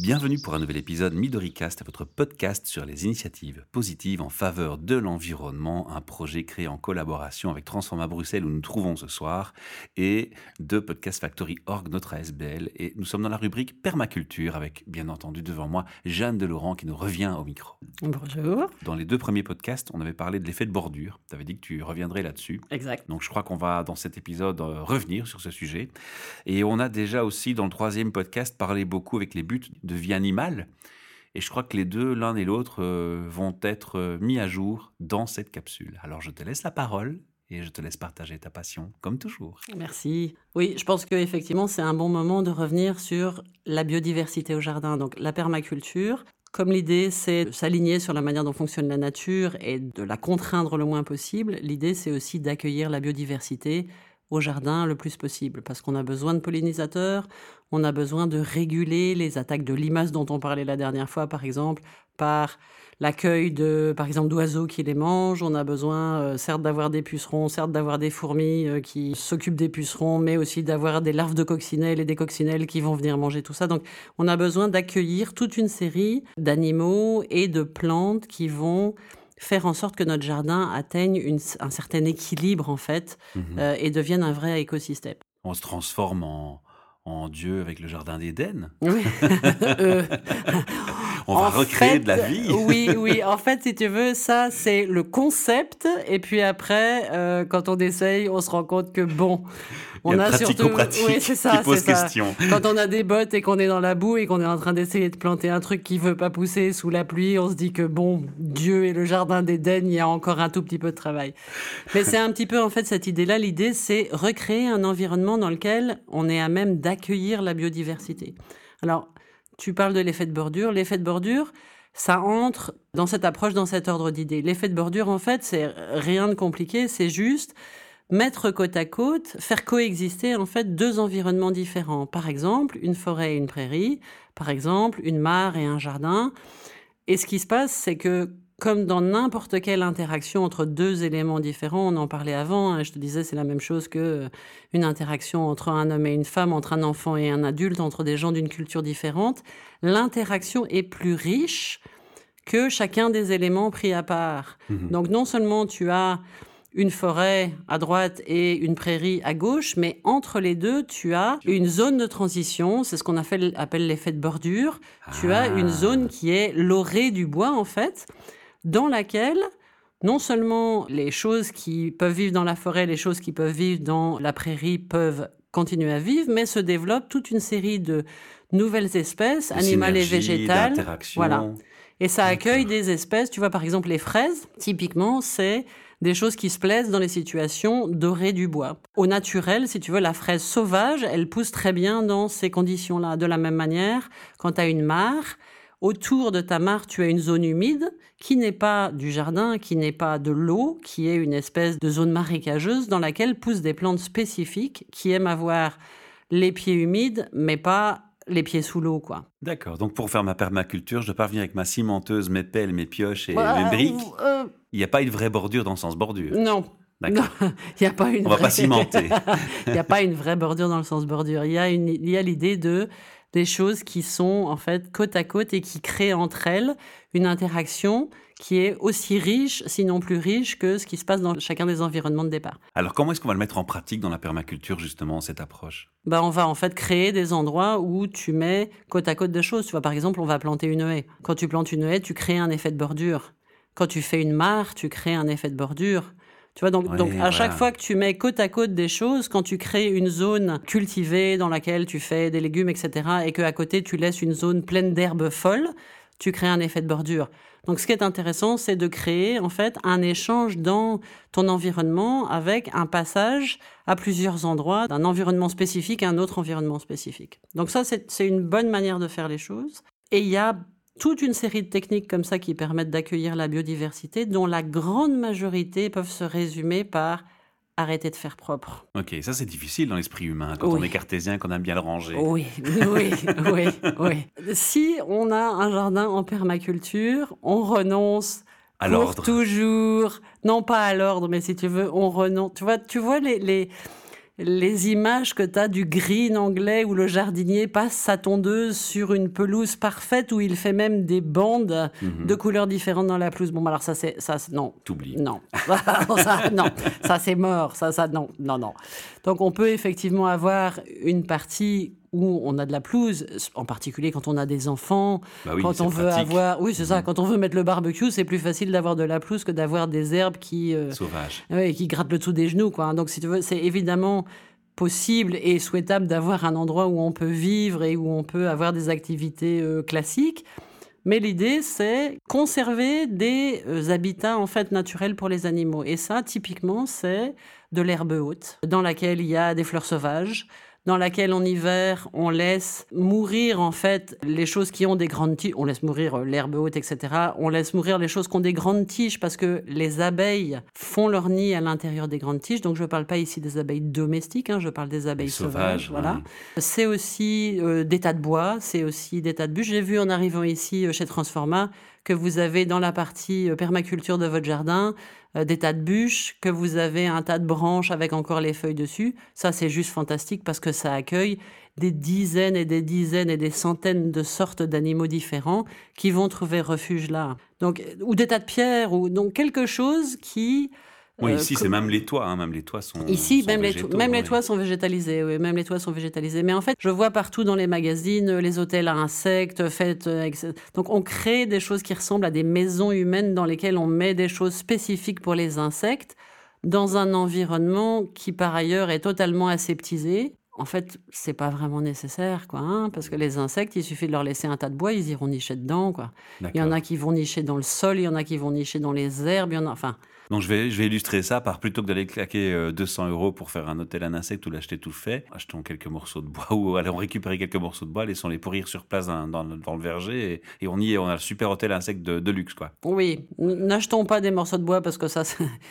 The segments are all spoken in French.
Bienvenue pour un nouvel épisode MidoriCast, votre podcast sur les initiatives positives en faveur de l'environnement, un projet créé en collaboration avec Transforma Bruxelles où nous nous trouvons ce soir et de Podcast Factory Org, notre ASBL. Et nous sommes dans la rubrique permaculture avec, bien entendu, devant moi, Jeanne Laurent qui nous revient au micro. Bonjour. Dans les deux premiers podcasts, on avait parlé de l'effet de bordure. Tu avais dit que tu reviendrais là-dessus. Exact. Donc je crois qu'on va, dans cet épisode, euh, revenir sur ce sujet. Et on a déjà aussi, dans le troisième podcast, parlé beaucoup avec les buts de vie animale. Et je crois que les deux, l'un et l'autre, euh, vont être euh, mis à jour dans cette capsule. Alors je te laisse la parole et je te laisse partager ta passion, comme toujours. Merci. Oui, je pense qu'effectivement, c'est un bon moment de revenir sur la biodiversité au jardin, donc la permaculture. Comme l'idée, c'est de s'aligner sur la manière dont fonctionne la nature et de la contraindre le moins possible, l'idée, c'est aussi d'accueillir la biodiversité au jardin le plus possible, parce qu'on a besoin de pollinisateurs, on a besoin de réguler les attaques de limaces dont on parlait la dernière fois, par exemple, par l'accueil de, par exemple, d'oiseaux qui les mangent. On a besoin, euh, certes, d'avoir des pucerons, certes, d'avoir des fourmis euh, qui s'occupent des pucerons, mais aussi d'avoir des larves de coccinelles et des coccinelles qui vont venir manger tout ça. Donc, on a besoin d'accueillir toute une série d'animaux et de plantes qui vont faire en sorte que notre jardin atteigne un certain équilibre en fait Mhm. euh, et devienne un vrai écosystème. On se transforme en, en Dieu avec le jardin d'Éden? Oui. Euh, On va en recréer fait, de la vie. oui, oui. En fait, si tu veux, ça c'est le concept. Et puis après, euh, quand on essaye, on se rend compte que bon, Il y on a surtout, oui, c'est ça, qui pose ça. Quand on a des bottes et qu'on est dans la boue et qu'on est en train d'essayer de planter un truc qui veut pas pousser sous la pluie, on se dit que bon, Dieu et le jardin d'Éden, il y a encore un tout petit peu de travail. Mais c'est un petit peu en fait cette idée-là. L'idée, c'est recréer un environnement dans lequel on est à même d'accueillir la biodiversité. Alors, tu parles de l'effet de bordure. L'effet de bordure, ça entre dans cette approche, dans cet ordre d'idées. L'effet de bordure, en fait, c'est rien de compliqué, c'est juste mettre côte à côte, faire coexister en fait deux environnements différents. Par exemple, une forêt et une prairie, par exemple, une mare et un jardin. Et ce qui se passe, c'est que comme dans n'importe quelle interaction entre deux éléments différents, on en parlait avant, hein, je te disais c'est la même chose que euh, une interaction entre un homme et une femme, entre un enfant et un adulte, entre des gens d'une culture différente, l'interaction est plus riche que chacun des éléments pris à part. Mhm. Donc non seulement tu as une forêt à droite et une prairie à gauche, mais entre les deux, tu as une zone de transition, c'est ce qu'on appelle, appelle l'effet de bordure. Tu as une Ah. zone qui est l'orée du bois, en fait, dans laquelle non seulement les choses qui peuvent vivre dans la forêt, les choses qui peuvent vivre dans la prairie peuvent continuer à vivre, mais se développe toute une série de nouvelles espèces, De animales et végétales. Voilà. Et ça accueille des espèces, tu vois par exemple les fraises, typiquement c'est des choses qui se plaisent dans les situations dorées du bois. Au naturel, si tu veux, la fraise sauvage, elle pousse très bien dans ces conditions-là. De la même manière, quand tu as une mare, autour de ta mare, tu as une zone humide qui n'est pas du jardin, qui n'est pas de l'eau, qui est une espèce de zone marécageuse dans laquelle poussent des plantes spécifiques qui aiment avoir les pieds humides, mais pas les pieds sous l'eau, quoi. D'accord. Donc pour faire ma permaculture, je venir avec ma cimenteuse, mes pelles, mes pioches et Voilà, mes briques. euh, Il n'y a pas une vraie bordure dans le sens bordure. non, D'accord. il n'y a pas une On va vraie- pas cimenter. Il n'y a pas une vraie bordure dans le sens bordure. Il y a une, il y a l'idée de des choses qui sont en fait côte à côte et qui créent entre elles une interaction qui est aussi riche, sinon plus riche, que ce qui se passe dans chacun des environnements de départ. Alors comment est-ce qu'on va le mettre en pratique dans la permaculture justement cette approche? Ben, on va en fait créer des endroits où tu mets côte à côte de choses. Tu vois, par exemple, on va planter une haie. Quand tu plantes une haie, tu crées un effet de bordure. Quand tu fais une mare, tu crées un effet de bordure. Tu vois, donc, à chaque fois que tu mets côte à côte des choses, quand tu crées une zone cultivée dans laquelle tu fais des légumes, etc., et que à côté tu laisses une zone pleine d'herbes folles, tu crées un effet de bordure. Donc, ce qui est intéressant, c'est de créer en fait un échange dans ton environnement avec un passage à plusieurs endroits d'un environnement spécifique à un autre environnement spécifique. Donc ça, c'est une bonne manière de faire les choses. Et il y a toute une série de techniques comme ça qui permettent d'accueillir la biodiversité, dont la grande majorité peuvent se résumer par arrêter de faire propre. Ok, ça c'est difficile dans l'esprit humain quand Oui. on est cartésien, qu'on aime bien le ranger. Oui, oui, oui, oui. Si on a un jardin en permaculture, on renonce À l'ordre. toujours. Non, pas à l'ordre, mais si tu veux, on renonce. Tu vois, tu vois les, les, les images que tu as du green anglais où le jardinier passe sa tondeuse sur une pelouse parfaite où il fait même des bandes Mhm. de couleurs différentes dans la pelouse. Bon, bah alors ça, c'est ça, non, T'oublies. non, ça, non, ça c'est mort, ça, ça, non, non, non. Donc on peut effectivement avoir une partie où on a de la pelouse, en particulier quand on a des enfants, Bah oui, quand on veut pratique. Avoir, oui c'est ça, quand on veut mettre le barbecue, c'est plus facile d'avoir de la pelouse que d'avoir des herbes qui, euh, Sauvage. ouais, qui grattent le dessous des genoux, quoi. Donc si tu veux, c'est évidemment possible et souhaitable d'avoir un endroit où on peut vivre et où on peut avoir des activités euh, classiques. Mais l'idée, c'est conserver des euh, habitats en fait naturels pour les animaux. Et ça, typiquement, c'est de l'herbe haute, dans laquelle il y a des fleurs sauvages, dans laquelle en hiver on laisse mourir en fait les choses qui ont des grandes tiges, on laisse mourir euh, l'herbe haute, etc. On laisse mourir les choses qui ont des grandes tiges parce que les abeilles font leur nid à l'intérieur des grandes tiges. Donc je ne parle pas ici des abeilles domestiques, hein, je parle des abeilles sauvages. sauvages, voilà. ouais. C'est aussi euh, des tas de bois, c'est aussi des tas de bûches. J'ai vu en arrivant ici euh, chez Transforma que vous avez dans la partie euh, permaculture de votre jardin euh, des tas de bûches, que vous avez un tas de branches avec encore les feuilles dessus. Ça, c'est juste fantastique parce que ça accueille des dizaines et des dizaines et des centaines de sortes d'animaux différents qui vont trouver refuge là. Donc, ou des tas de pierres, ou donc quelque chose qui Oui, euh, ici, c'est même les toits. hein, Même les toits sont. Ici, sont même, les, végétaux, même les toits sont végétalisés. Oui, même les toits sont végétalisés. Mais en fait, je vois partout dans les magazines les hôtels à insectes faits. euh, avec- Donc, on crée des choses qui ressemblent à des maisons humaines dans lesquelles on met des choses spécifiques pour les insectes dans un environnement qui, par ailleurs, est totalement aseptisé. En fait, c'est pas vraiment nécessaire, quoi, hein, parce que les insectes, il suffit de leur laisser un tas de bois, ils iront nicher dedans, quoi. Il y en a qui vont nicher dans le sol, il y en a qui vont nicher dans les herbes, il y en a, enfin, Donc je vais, je vais illustrer ça par plutôt que d'aller claquer euh, 200 euros pour faire un hôtel à insectes ou l'acheter tout fait, achetons quelques morceaux de bois ou allons récupérer quelques morceaux de bois, laissons-les pourrir sur place dans, dans le- dans le verger et, et on y est, on a le super hôtel à insectes de, de luxe quoi. Oui, n'achetons pas des morceaux de bois parce que ça,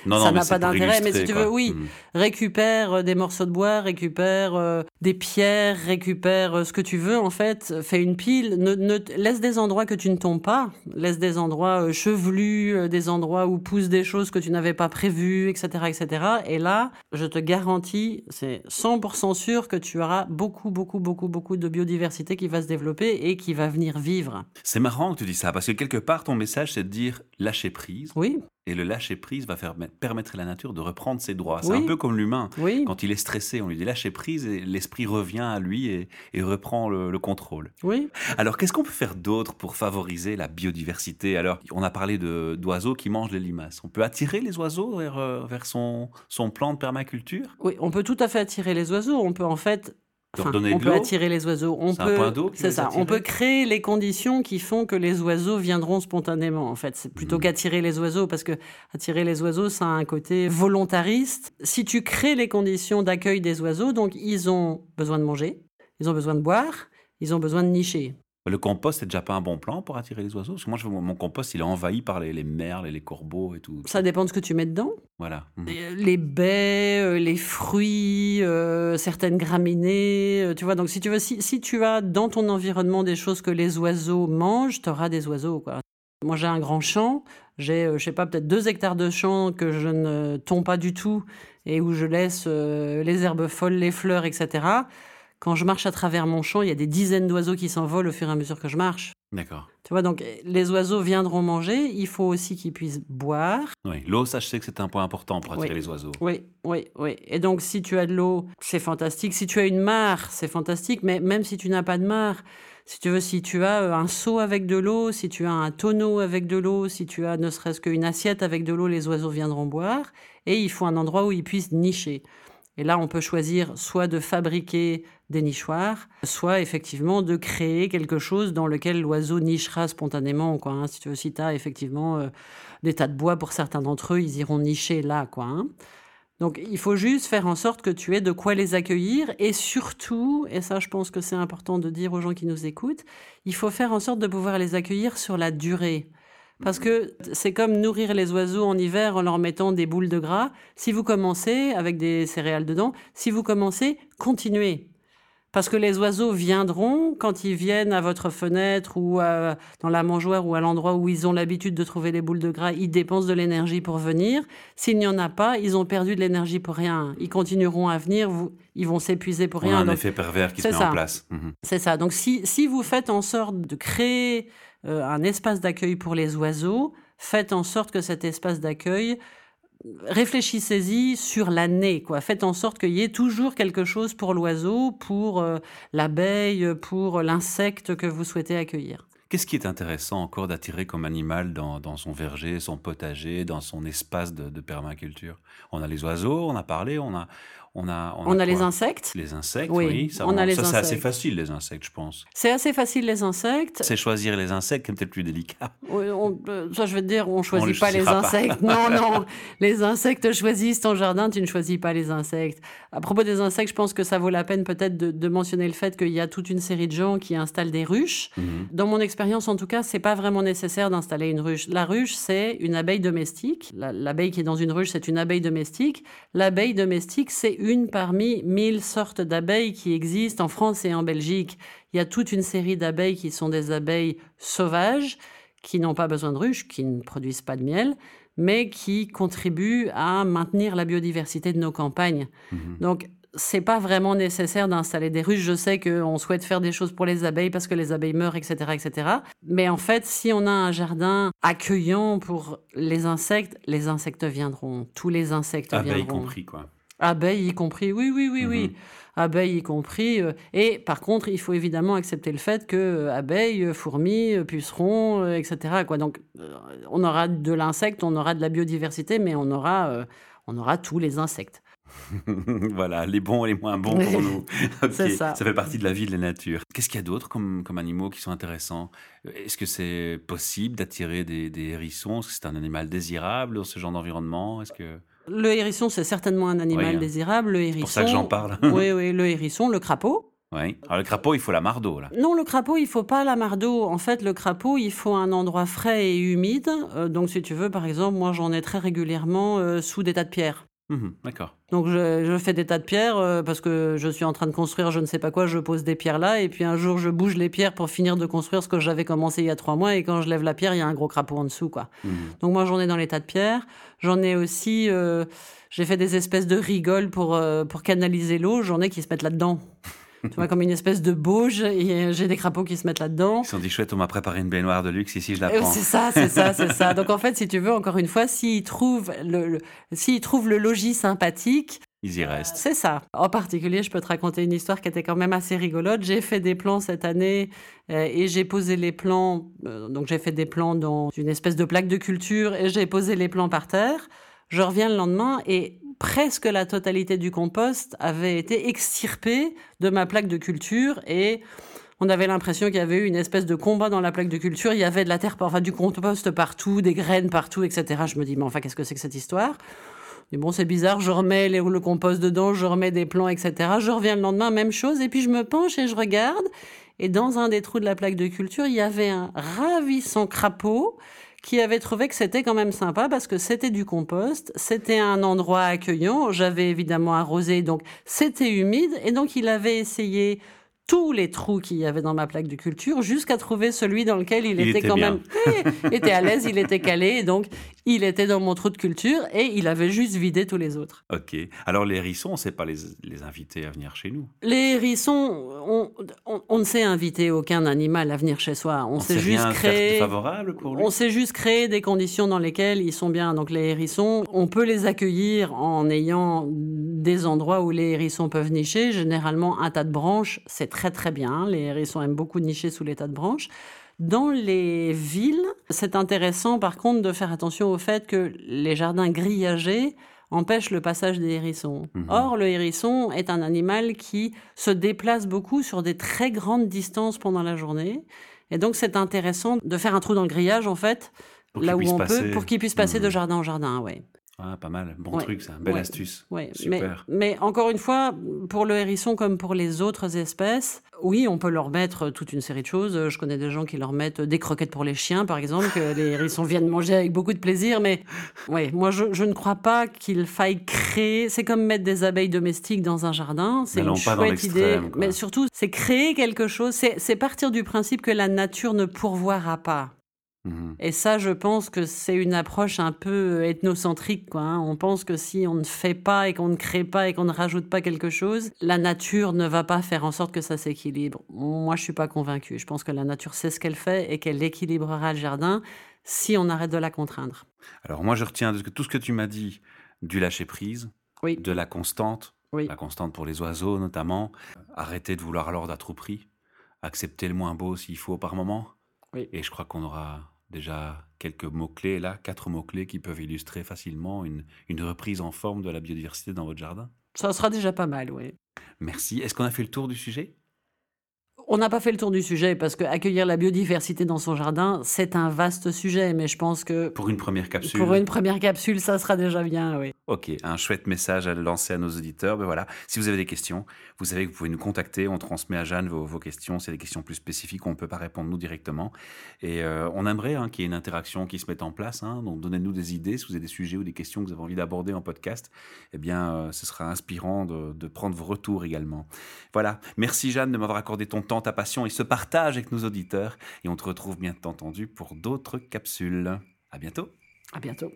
Non, Ça n'a pas d'intérêt, mais si tu quoi. veux, oui. Mm. récupère euh, des morceaux de bois, récupère euh, des pierres, récupère euh, ce que tu veux en fait, fais une pile, ne, ne- laisse des endroits que tu ne tombes pas, laisse des endroits euh, chevelus, euh, des endroits où poussent des choses que tu n'avais pas prévues, etc., etc. Et là, je te garantis, c'est 100% sûr que tu auras beaucoup, beaucoup, beaucoup, beaucoup de biodiversité qui va se développer et qui va venir vivre. C'est marrant que tu dis ça parce que quelque part ton message c'est de dire lâcher prise Oui, et le lâcher prise va faire permettre à la nature de reprendre ses droits. C'est Oui. un peu comme l'humain. oui, Quand il est stressé, on lui dit lâcher prise et l'esprit revient à lui et, et reprend le- le contrôle. oui. Alors, qu'est-ce qu'on peut faire d'autre pour favoriser la biodiversité? Alors, on a parlé d'oiseaux qui mangent les limaces. On peut attirer les oiseaux vers, euh, vers son, son plan de permaculture? Oui, on peut tout à fait attirer les oiseaux. On peut en fait. Enfin, on peut attirer les oiseaux. On peut. C'est ça. On peut créer les conditions qui font que les oiseaux viendront spontanément. En fait, c'est plutôt Mhm. qu'attirer les oiseaux, parce que attirer les oiseaux, ça a un côté volontariste. Si tu crées les conditions d'accueil des oiseaux, donc ils ont besoin de manger, ils ont besoin de boire, ils ont besoin de nicher. Le compost, c'est déjà pas un bon plan pour attirer les oiseaux Parce que moi, je mon compost, il est envahi par les, les merles et les corbeaux et tout. Ça dépend de ce que tu mets dedans. Voilà. Mhm. Les baies, euh, les fruits, euh, certaines graminées, euh, tu vois. Donc si tu veux, si, si tu as dans ton environnement des choses que les oiseaux mangent, tu auras des oiseaux, quoi. Moi, j'ai un grand champ. J'ai, je sais pas, peut-être deux hectares de champ que je ne tombe pas du tout et où je laisse euh, les herbes folles, les fleurs, etc. Quand je marche à travers mon champ, il y a des dizaines d'oiseaux qui s'envolent au fur et à mesure que je marche. D'accord. Tu vois, donc les oiseaux viendront manger. Il faut aussi qu'ils puissent boire. Oui. L'eau, ça, je sais que c'est un point important pour attirer Oui. les oiseaux. Oui, oui, oui. Et donc, si tu as de l'eau, c'est fantastique. Si tu as une mare, c'est fantastique. Mais même si tu n'as pas de mare, si tu veux, si tu as euh, un seau avec de l'eau, si tu as un tonneau avec de l'eau, si tu as ne serait-ce qu'une assiette avec de l'eau, les oiseaux viendront boire. Et il faut un endroit où ils puissent nicher. Et là, on peut choisir soit de fabriquer des nichoirs, soit effectivement de créer quelque chose dans lequel l'oiseau nichera spontanément. Quoi, hein. Si tu veux, si as effectivement euh, des tas de bois pour certains d'entre eux, ils iront nicher là. Hein. Donc il faut juste faire en sorte que tu aies de quoi les accueillir et surtout, et ça je pense que c'est important de dire aux gens qui nous écoutent, il faut faire en sorte de pouvoir les accueillir sur la durée. Parce que c'est comme nourrir les oiseaux en hiver en leur mettant des boules de gras. Si vous commencez avec des céréales dedans, si vous commencez, continuez. Parce que les oiseaux viendront quand ils viennent à votre fenêtre ou dans la mangeoire ou à l'endroit où ils ont l'habitude de trouver les boules de gras, ils dépensent de l'énergie pour venir. S'il n'y en a pas, ils ont perdu de l'énergie pour rien. Ils continueront à venir, vous, ils vont s'épuiser pour rien. A un effet pervers qui se met en place. Mhm. C'est ça. Donc si, si vous faites en sorte de créer euh, un espace d'accueil pour les oiseaux, faites en sorte que cet espace d'accueil réfléchissez-y sur l'année, quoi. Faites en sorte qu'il y ait toujours quelque chose pour l'oiseau, pour euh, l'abeille, pour l'insecte que vous souhaitez accueillir. Qu'est-ce qui est intéressant encore d'attirer comme animal dans, son verger, son potager, dans son espace de permaculture? On a les oiseaux, on a parlé, on a, on a, on, a, les insectes? Les insectes, oui. ça, on a les ça c'est assez facile, les insectes, je pense. C'est assez facile, les insectes. C'est choisir les insectes qui est peut-être plus délicat. Oui, euh, ça, je veux te dire, on choisit pas les insectes. non, non. Les insectes choisissent ton jardin, tu ne choisis pas les insectes. À propos des insectes, je pense que ça vaut la peine peut-être de, mentionner le fait qu'il y a toute une série de gens qui installent des ruches. Mhm. Dans mon expérience, en tout cas, c'est pas vraiment nécessaire d'installer une ruche. La ruche, c'est une abeille domestique. L'abeille qui est dans une ruche, c'est une abeille domestique. L'abeille domestique, c'est une parmi mille sortes d'abeilles qui existent en France et en Belgique. Il y a toute une série d'abeilles qui sont des abeilles sauvages, qui n'ont pas besoin de ruches, qui ne produisent pas de miel, mais qui contribuent à maintenir la biodiversité de nos campagnes. Mhm. Donc, c'est pas vraiment nécessaire d'installer des ruches. Je sais qu'on souhaite faire des choses pour les abeilles parce que les abeilles meurent, etc., etc. Mais en fait, si on a un jardin accueillant pour les insectes, les insectes viendront. Tous les insectes viendront. Abeilles compris, quoi. Abeilles y compris, oui, oui, oui, oui. Mhm. Abeilles y compris. Euh, et par contre, il faut évidemment accepter le fait que euh, abeilles, euh, fourmis, pucerons, etc. Quoi. Donc, on aura de l'insecte, on aura de la biodiversité, mais on aura, on aura tous les insectes. voilà, les bons et les moins bons pour nous. C'est ça. Ça fait partie de la vie de la nature. Qu'est-ce qu'il y a d'autre comme, comme animaux qui sont intéressants? Est-ce que c'est possible d'attirer des, des hérissons? Est-ce que c'est un animal désirable dans ce genre d'environnement? Est-ce que... Le hérisson, c'est certainement un animal hein. désirable. Le hérisson. C'est pour ça que j'en parle. oui, oui, le hérisson, le crapaud. Oui. Alors le crapaud, il faut la mardeau là. Non, le crapaud, il faut pas la mardeau. En fait, le crapaud, il faut un endroit frais et humide. Euh, donc, si tu veux, par exemple, moi, j'en ai très régulièrement euh, sous des tas de pierres. Mmh d'accord. Donc je, fais des tas de pierres euh, parce que je suis en train de construire je ne sais pas quoi, je pose des pierres là et puis un jour je bouge les pierres pour finir de construire ce que j'avais commencé il y a trois mois et quand je lève la pierre il y a un gros crapaud en dessous quoi. Mmh Donc moi j'en ai dans les tas de pierres, j'en ai aussi, euh, j'ai fait des espèces de rigoles pour, euh, pour canaliser l'eau, j'en ai qui se mettent là-dedans tu vois, comme une espèce de bauge, et j'ai des crapauds qui se mettent là-dedans. Ils se sont dit, chouette, on m'a préparé une baignoire de luxe, ici je la prends. C'est ça, c'est ça, c'est ça. Donc en fait, si tu veux, encore une fois, s'ils trouvent le, s'ils trouvent le logis sympathique, ils y restent. C'est ça. En particulier, je peux te raconter une histoire qui était quand même assez rigolote. J'ai fait des plans cette année euh, et j'ai posé les plans. Euh, donc, j'ai fait des plans dans une espèce de plaque de culture et j'ai posé les plans par terre. Je reviens le lendemain et presque la totalité du compost avait été extirpée de ma plaque de culture et on avait l'impression qu'il y avait eu une espèce de combat dans la plaque de culture. Il y avait de la terre, enfin du compost partout, des graines partout, etc. Je me dis, mais enfin, qu'est-ce que c'est que cette histoire? Et bon, c'est bizarre, je remets le compost dedans, je remets des plants, etc. Je reviens le lendemain, même chose, et puis je me penche et je regarde. Et dans un des trous de la plaque de culture, il y avait un ravissant crapaud qui avait trouvé que c'était quand même sympa parce que c'était du compost, c'était un endroit accueillant, j'avais évidemment arrosé, donc c'était humide, et donc il avait essayé tous les trous qu'il y avait dans ma plaque de culture jusqu'à trouver celui dans lequel il, était, quand même était à l'aise, il était calé. Et donc il était dans mon trou de culture et il avait juste vidé tous les autres. Ok. Alors les hérissons, on ne sait pas les, les, inviter à venir chez nous. Les hérissons, on, on, ne sait inviter aucun animal à venir chez soi. On, sait, juste créer favorable pour lui. On sait juste créer des conditions dans lesquelles ils sont bien. Donc les hérissons, on peut les accueillir en ayant des endroits où les hérissons peuvent nicher. Généralement un tas de branches, c'est très très bien. Les hérissons aiment beaucoup nicher sous les tas de branches. Dans les villes, c'est intéressant par contre de faire attention au fait que les jardins grillagés empêchent le passage des hérissons. Mhm. Or, le hérisson est un animal qui se déplace beaucoup sur des très grandes distances pendant la journée. Et donc, c'est intéressant de faire un trou dans le grillage, en fait, là où on peut, pour qu'il puisse passer de mhm. jardin en jardin, ouais. Ah, pas mal, bon truc, c'est une belle astuce. Ouais. Super. Mais, encore une fois, pour le hérisson comme pour les autres espèces, oui, on peut leur mettre toute une série de choses. Je connais des gens qui leur mettent des croquettes pour les chiens, par exemple, que les hérissons viennent manger avec beaucoup de plaisir. Mais ouais, moi, je, ne crois pas qu'il faille créer. C'est comme mettre des abeilles domestiques dans un jardin. C'est une chouette idée. Mais surtout, c'est créer quelque chose. C'est partir du principe que la nature ne pourvoira pas. Mhm. Et ça, je pense que c'est une approche un peu ethnocentrique. Quoi, hein. On pense que si on ne fait pas et qu'on ne crée pas et qu'on ne rajoute pas quelque chose, la nature ne va pas faire en sorte que ça s'équilibre. Moi, je suis pas convaincue. Je pense que la nature sait ce qu'elle fait et qu'elle équilibrera le jardin si on arrête de la contraindre. Alors moi, je retiens tout ce que tu m'as dit du lâcher prise, de la constante, la constante pour les oiseaux notamment, arrêter de vouloir l'ordre à tout prix, accepter le moins beau s'il faut par moment. Et je crois qu'on aura déjà quelques mots-clés là, quatre mots-clés qui peuvent illustrer facilement une, une reprise en forme de la biodiversité dans votre jardin Ça sera déjà pas mal, oui. Merci. Est-ce qu'on a fait le tour du sujet? On n'a pas fait le tour du sujet parce que accueillir la biodiversité dans son jardin, c'est un vaste sujet, mais je pense que pour une première capsule, pour une première capsule, ça sera déjà bien, oui. Ok, un chouette message à lancer à nos auditeurs. Ben voilà, si vous avez des questions, vous savez que vous pouvez nous contacter. On transmet à Jeanne vos, questions. C'est des questions plus spécifiques, on ne peut pas répondre nous directement. Et euh, on aimerait hein, qu'il y ait une interaction qui se mette en place. Hein. donc donnez-nous des idées si vous avez des sujets ou des questions que vous avez envie d'aborder en podcast. Eh bien, euh, ce sera inspirant de, de prendre vos retours également. Voilà, merci Jeanne de m'avoir accordé ton temps ta passion et ce partage avec nos auditeurs. Et on te retrouve bien entendu pour d'autres capsules. À bientôt. À bientôt.